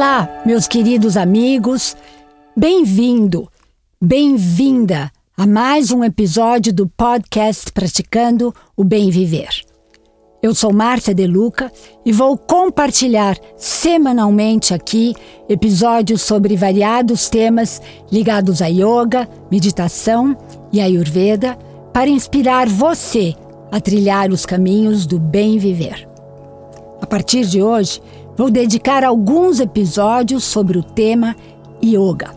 Olá, meus queridos amigos. Bem-vindo, bem-vinda a mais um episódio do podcast Praticando o Bem Viver. Eu sou Márcia De Luca e vou compartilhar semanalmente aqui episódios sobre variados temas ligados a yoga, meditação e ayurveda para inspirar você a trilhar os caminhos do bem viver. A partir de hoje, vou dedicar alguns episódios sobre o tema yoga.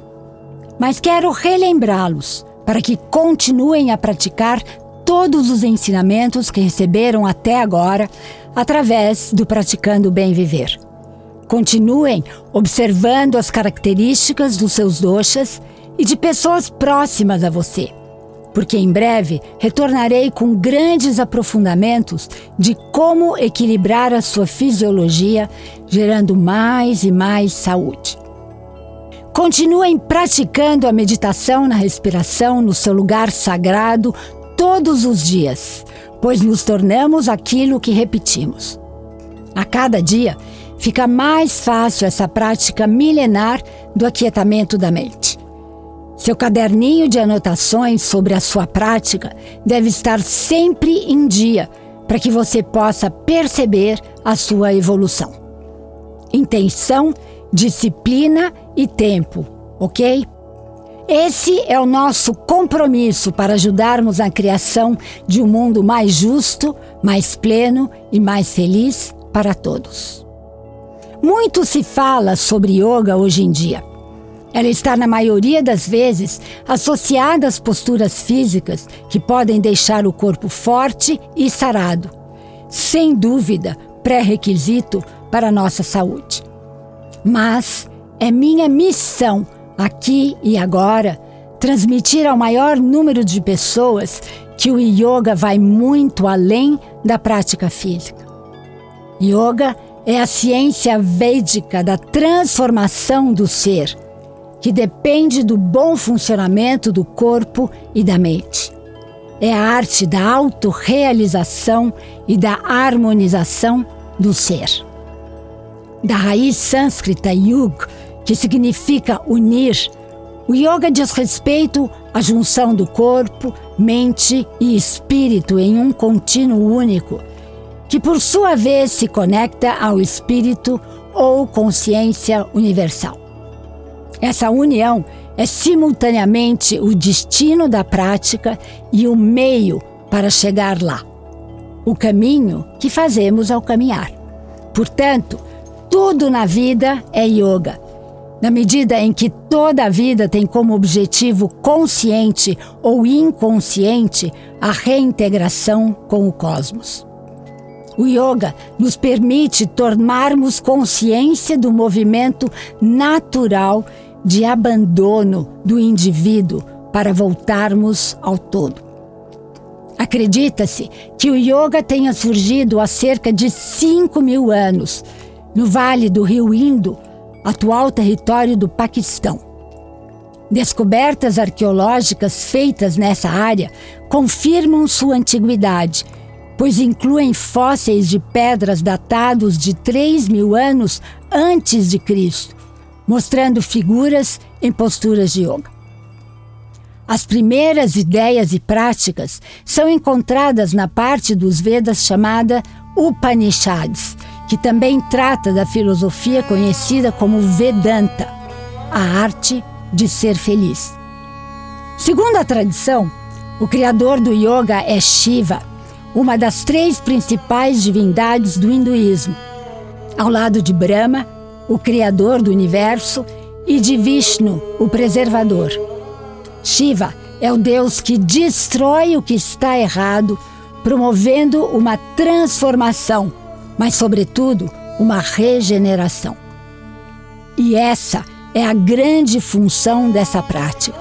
Mas quero relembrá-los para que continuem a praticar todos os ensinamentos que receberam até agora através do Praticando Bem Viver. Continuem observando as características dos seus doshas e de pessoas próximas a você, porque em breve retornarei com grandes aprofundamentos de como equilibrar a sua fisiologia, gerando mais e mais saúde. Continuem praticando a meditação na respiração no seu lugar sagrado todos os dias, pois nos tornamos aquilo que repetimos. A cada dia, fica mais fácil essa prática milenar do aquietamento da mente. Seu caderninho de anotações sobre a sua prática deve estar sempre em dia para que você possa perceber a sua evolução. Intenção, disciplina e tempo, ok? Esse é o nosso compromisso para ajudarmos na criação de um mundo mais justo, mais pleno e mais feliz para todos. Muito se fala sobre yoga hoje em dia. Ela está, na maioria das vezes, associada às posturas físicas que podem deixar o corpo forte e sarado. Sem dúvida, pré-requisito para a nossa saúde. Mas é minha missão aqui e agora, transmitir ao maior número de pessoas que o yoga vai muito além da prática física. Yoga é a ciência védica da transformação do ser, que depende do bom funcionamento do corpo e da mente. É a arte da autorrealização e da harmonização do ser. Da raiz sânscrita yug, que significa unir, o yoga diz respeito à junção do corpo, mente e espírito em um contínuo único, que por sua vez se conecta ao espírito ou consciência universal. Essa união é simultaneamente o destino da prática e o meio para chegar lá. O caminho que fazemos ao caminhar. Portanto, tudo na vida é yoga na medida em que toda a vida tem como objetivo consciente ou inconsciente a reintegração com o cosmos. O yoga nos permite tomarmos consciência do movimento natural de abandono do indivíduo para voltarmos ao todo. Acredita-se que o yoga tenha surgido há cerca de 5 mil anos, no vale do rio Indo, atual território do Paquistão. Descobertas arqueológicas feitas nessa área confirmam sua antiguidade, pois incluem fósseis de pedras datados de 3 mil anos antes de Cristo, mostrando figuras em posturas de yoga. As primeiras ideias e práticas são encontradas na parte dos Vedas chamada Upanishads, que também trata da filosofia conhecida como Vedanta, a arte de ser feliz. Segundo a tradição, o criador do yoga é Shiva, uma das três principais divindades do hinduísmo, ao lado de Brahma, o criador do universo, e de Vishnu, o preservador. Shiva é o deus que destrói o que está errado, promovendo uma transformação mas, sobretudo, uma regeneração. E essa é a grande função dessa prática: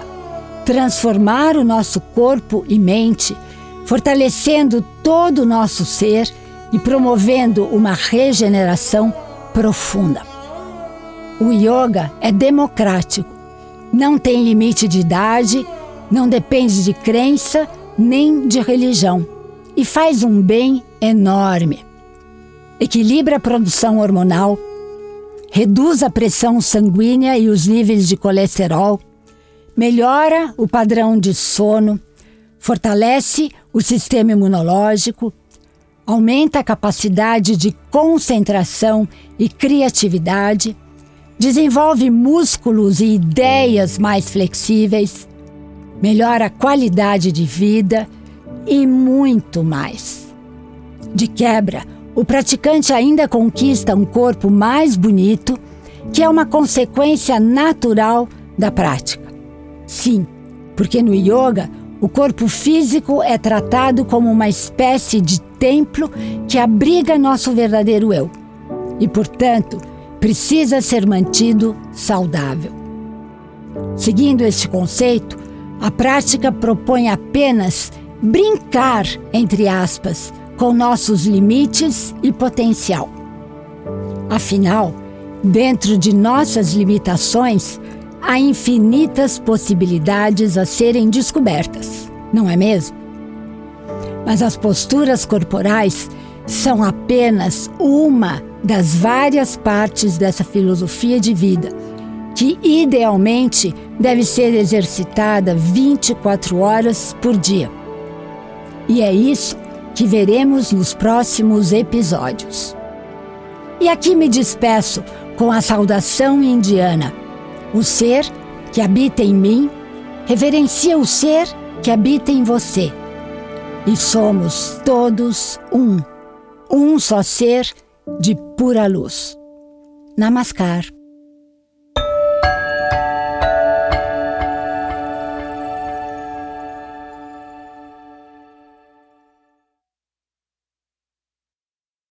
transformar o nosso corpo e mente, fortalecendo todo o nosso ser e promovendo uma regeneração profunda. O yoga é democrático, não tem limite de idade, não depende de crença nem de religião. E faz um bem enorme. Equilibra a produção hormonal, reduz a pressão sanguínea e os níveis de colesterol, melhora o padrão de sono, fortalece o sistema imunológico, aumenta a capacidade de concentração e criatividade, desenvolve músculos e ideias mais flexíveis, melhora a qualidade de vida e muito mais. De quebra, o praticante ainda conquista um corpo mais bonito, que é uma consequência natural da prática. Sim, porque no yoga o corpo físico é tratado como uma espécie de templo que abriga nosso verdadeiro eu e, portanto, precisa ser mantido saudável. Seguindo este conceito, a prática propõe apenas brincar, entre aspas, com nossos limites e potencial. Afinal, dentro de nossas limitações, há infinitas possibilidades a serem descobertas, não é mesmo? Mas as posturas corporais são apenas uma das várias partes dessa filosofia de vida, que idealmente deve ser exercitada 24 horas por dia. E é isso que veremos nos próximos episódios. E aqui me despeço com a saudação indiana. O ser que habita em mim reverencia o ser que habita em você. E somos todos um, um só ser de pura luz. Namaskar.